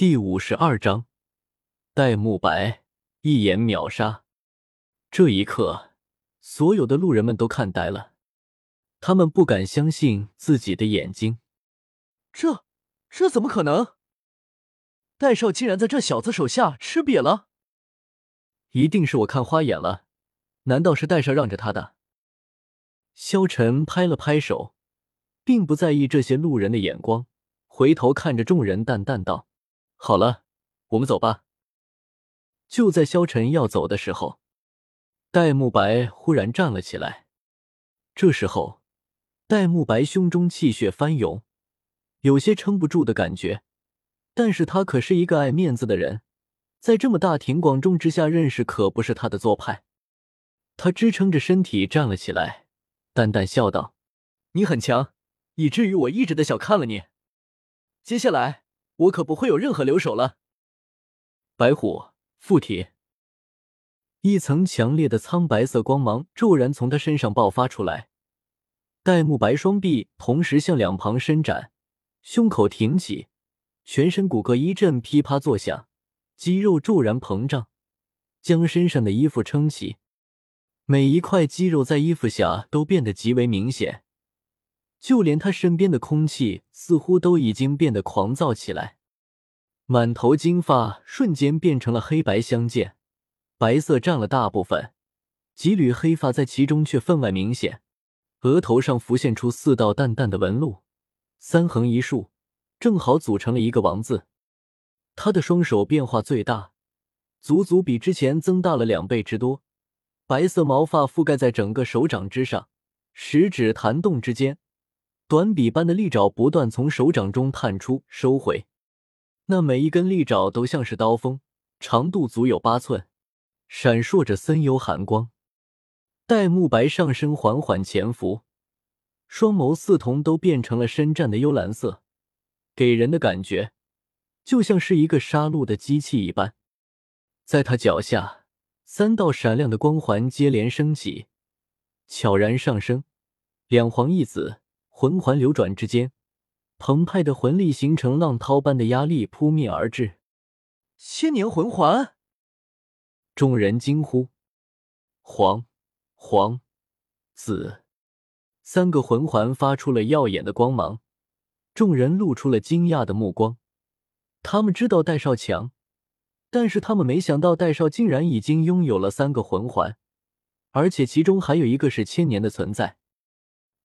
第五十二章，戴沐白一眼秒杀。这一刻，所有的路人们都看呆了，他们不敢相信自己的眼睛。这这怎么可能？戴少竟然在这小子手下吃瘪了！一定是我看花眼了，难道是戴少让着他的？萧晨拍了拍手，并不在意这些路人的眼光，回头看着众人，淡淡道。好了，我们走吧。就在萧晨要走的时候，戴沐白忽然站了起来。这时候，戴沐白胸中气血翻涌，有些撑不住的感觉。但是他可是一个爱面子的人，在这么大庭广众之下认识可不是他的做派。他支撑着身体站了起来，淡淡笑道：“你很强，以至于我一直的小看了你。接下来。”我可不会有任何留手了。白虎附体，一层强烈的苍白色光芒骤然从他身上爆发出来。戴沐白双臂同时向两旁伸展，胸口挺起，全身骨骼一阵噼啪作响，肌肉骤然膨胀，将身上的衣服撑起。每一块肌肉在衣服下都变得极为明显。就连他身边的空气似乎都已经变得狂躁起来，满头金发瞬间变成了黑白相间，白色占了大部分，几缕黑发在其中却分外明显。额头上浮现出四道淡淡的纹路，三横一竖，正好组成了一个王字。他的双手变化最大，足足比之前增大了两倍之多，白色毛发覆盖在整个手掌之上，食指弹动之间。短笔般的利爪不断从手掌中探出、收回，那每一根利爪都像是刀锋，长度足有八寸，闪烁着森幽寒光。戴沐白上身缓缓潜伏，双眸似瞳都变成了深湛的幽蓝色，给人的感觉就像是一个杀戮的机器一般。在他脚下，三道闪亮的光环接连升起，悄然上升，两黄一紫。魂环流转之间，澎湃的魂力形成浪涛般的压力扑面而至。千年魂环！众人惊呼。黄、黄、紫，三个魂环发出了耀眼的光芒，众人露出了惊讶的目光。他们知道戴少强，但是他们没想到戴少竟然已经拥有了三个魂环，而且其中还有一个是千年的存在。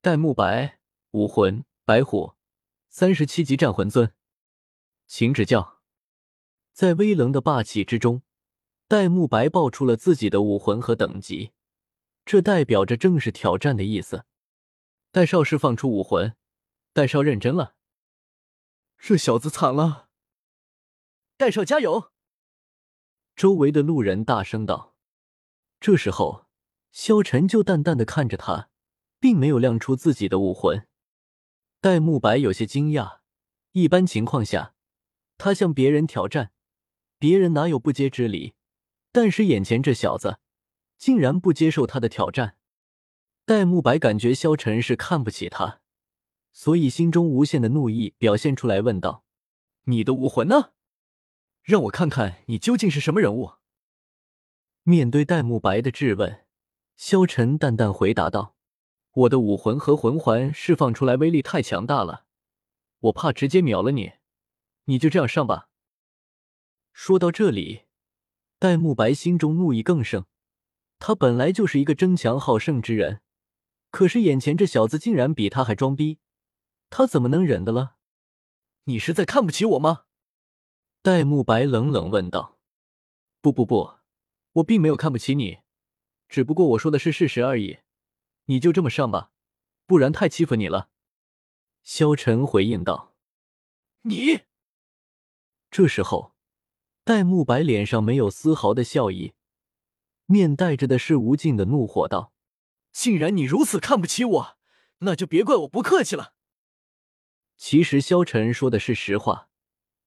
戴沐白。武魂白虎，三十七级战魂尊，请指教。在威能的霸气之中，戴沐白爆出了自己的武魂和等级，这代表着正式挑战的意思。戴少释放出武魂，戴少认真了。这小子惨了！戴少加油！周围的路人大声道。这时候，萧晨就淡淡的看着他，并没有亮出自己的武魂。戴沐白有些惊讶，一般情况下，他向别人挑战，别人哪有不接之理？但是眼前这小子，竟然不接受他的挑战。戴沐白感觉萧晨是看不起他，所以心中无限的怒意表现出来，问道：“你的武魂呢？让我看看你究竟是什么人物。”面对戴沐白的质问，萧晨淡淡回答道。我的武魂和魂环释放出来威力太强大了，我怕直接秒了你，你就这样上吧。说到这里，戴沐白心中怒意更盛。他本来就是一个争强好胜之人，可是眼前这小子竟然比他还装逼，他怎么能忍的了？你是在看不起我吗？戴沐白冷冷问道。不不不，我并没有看不起你，只不过我说的是事实而已。你就这么上吧，不然太欺负你了。”萧晨回应道。“你……”这时候，戴沐白脸上没有丝毫的笑意，面带着的是无尽的怒火，道：“既然你如此看不起我，那就别怪我不客气了。”其实萧晨说的是实话。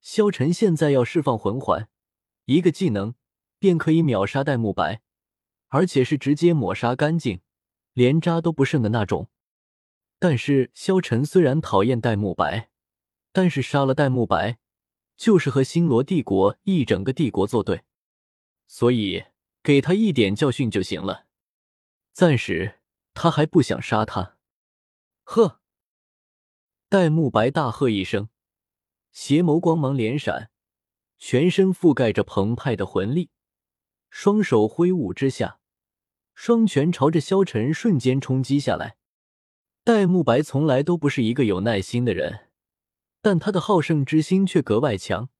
萧晨现在要释放魂环，一个技能便可以秒杀戴沐白，而且是直接抹杀干净。连渣都不剩的那种，但是萧晨虽然讨厌戴沐白，但是杀了戴沐白，就是和星罗帝国一整个帝国作对，所以给他一点教训就行了。暂时他还不想杀他。呵！戴沐白大喝一声，邪眸光芒连闪，全身覆盖着澎湃的魂力，双手挥舞之下，双拳朝着萧晨瞬间冲击下来。戴沐白从来都不是一个有耐心的人，但他的好胜之心却格外强。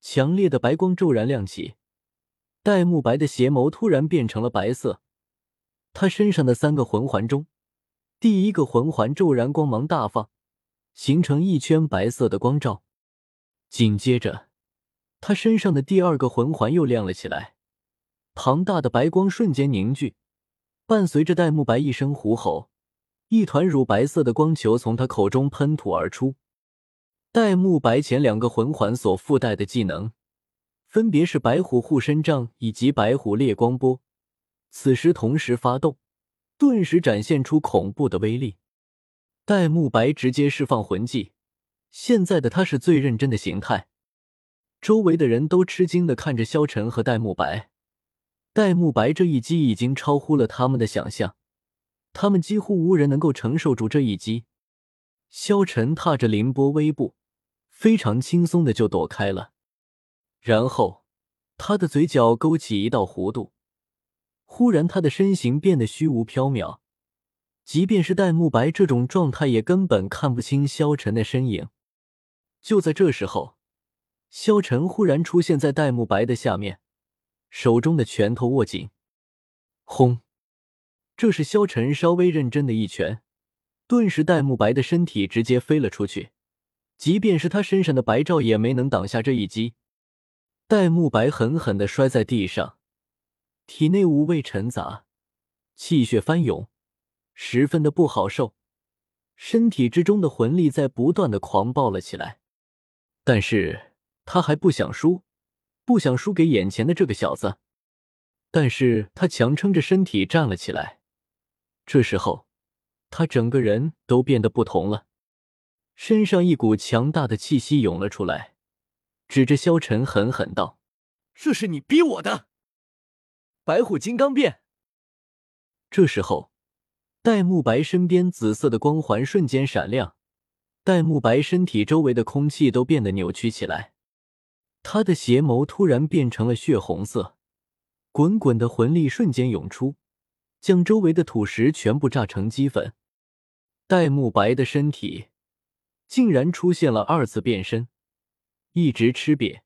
强烈的白光骤然亮起，戴沐白的邪眸突然变成了白色。他身上的三个魂环中，第一个魂环骤然光芒大放，形成一圈白色的光照。紧接着，他身上的第二个魂环又亮了起来，庞大的白光瞬间凝聚，伴随着戴沐白一声虎吼。一团乳白色的光球从他口中喷吐而出。戴沐白前两个魂环所附带的技能，分别是白虎护身杖以及白虎烈光波，此时同时发动，顿时展现出恐怖的威力。戴沐白直接释放魂技，现在的他是最认真的形态。周围的人都吃惊的看着萧晨和戴沐白。戴沐白这一击已经超乎了他们的想象。他们几乎无人能够承受住这一击。萧晨踏着凌波微步，非常轻松的就躲开了。然后，他的嘴角勾起一道弧度，忽然他的身形变得虚无缥缈，即便是戴沐白这种状态也根本看不清萧晨的身影。就在这时候，萧晨忽然出现在戴沐白的下面，手中的拳头握紧，轰！这是萧晨稍微认真的一拳，顿时戴沐白的身体直接飞了出去，即便是他身上的白罩也没能挡下这一击。戴沐白狠狠的摔在地上，体内五味陈杂，气血翻涌，十分的不好受，身体之中的魂力在不断的狂暴了起来。但是他还不想输，不想输给眼前的这个小子，但是他强撑着身体站了起来。这时候，他整个人都变得不同了，身上一股强大的气息涌了出来，指着萧晨狠狠道：“这是你逼我的！”白虎金刚变。这时候，戴沐白身边紫色的光环瞬间闪亮，戴沐白身体周围的空气都变得扭曲起来，他的邪眸突然变成了血红色，滚滚的魂力瞬间涌出。将周围的土石全部炸成齑粉，戴沐白的身体竟然出现了二次变身，一直吃瘪，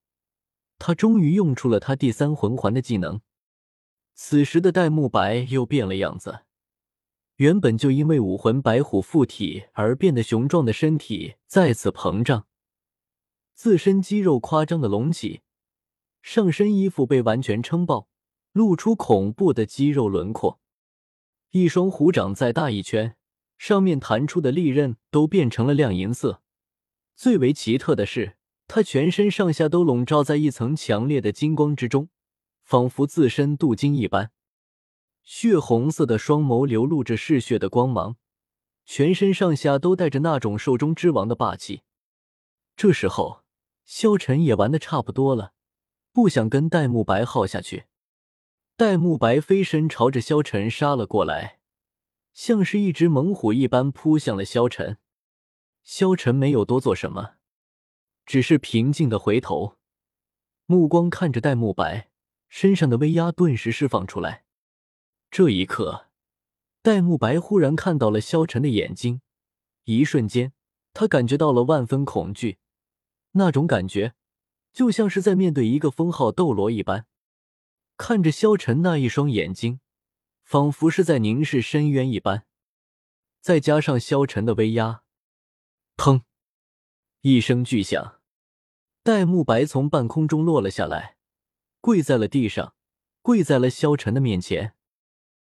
他终于用出了他第三魂环的技能。此时的戴沐白又变了样子，原本就因为武魂白虎附体而变得雄壮的身体再次膨胀，自身肌肉夸张的隆起，上身衣服被完全撑爆，露出恐怖的肌肉轮廓。一双虎掌再大一圈，上面弹出的利刃都变成了亮银色。最为奇特的是，他全身上下都笼罩在一层强烈的金光之中，仿佛自身镀金一般。血红色的双眸流露着嗜血的光芒，全身上下都带着那种兽中之王的霸气。这时候，萧晨也玩的差不多了，不想跟戴沐白耗下去。戴沐白飞身朝着萧晨杀了过来，像是一只猛虎一般扑向了萧晨。萧晨没有多做什么，只是平静的回头，目光看着戴沐白，身上的威压顿时释放出来。这一刻，戴沐白忽然看到了萧晨的眼睛，一瞬间，他感觉到了万分恐惧，那种感觉就像是在面对一个封号斗罗一般。看着萧晨那一双眼睛，仿佛是在凝视深渊一般。再加上萧晨的威压，砰！一声巨响，戴沐白从半空中落了下来，跪在了地上，跪在了萧晨的面前。